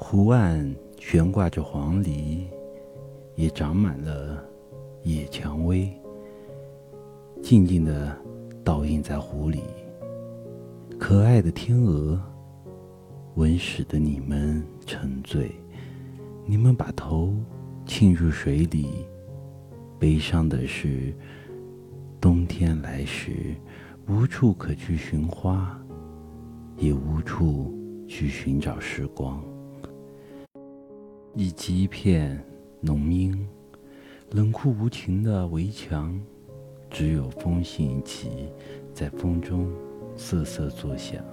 湖岸悬挂着黄鹂，也长满了野蔷薇，静静的倒映在湖里。可爱的天鹅，温使得你们沉醉。你们把头浸入水里，悲伤的是，冬天来时，无处可去寻花，也无处去寻找时光。以及一片浓荫，冷酷无情的围墙，只有风信旗在风中瑟瑟作响。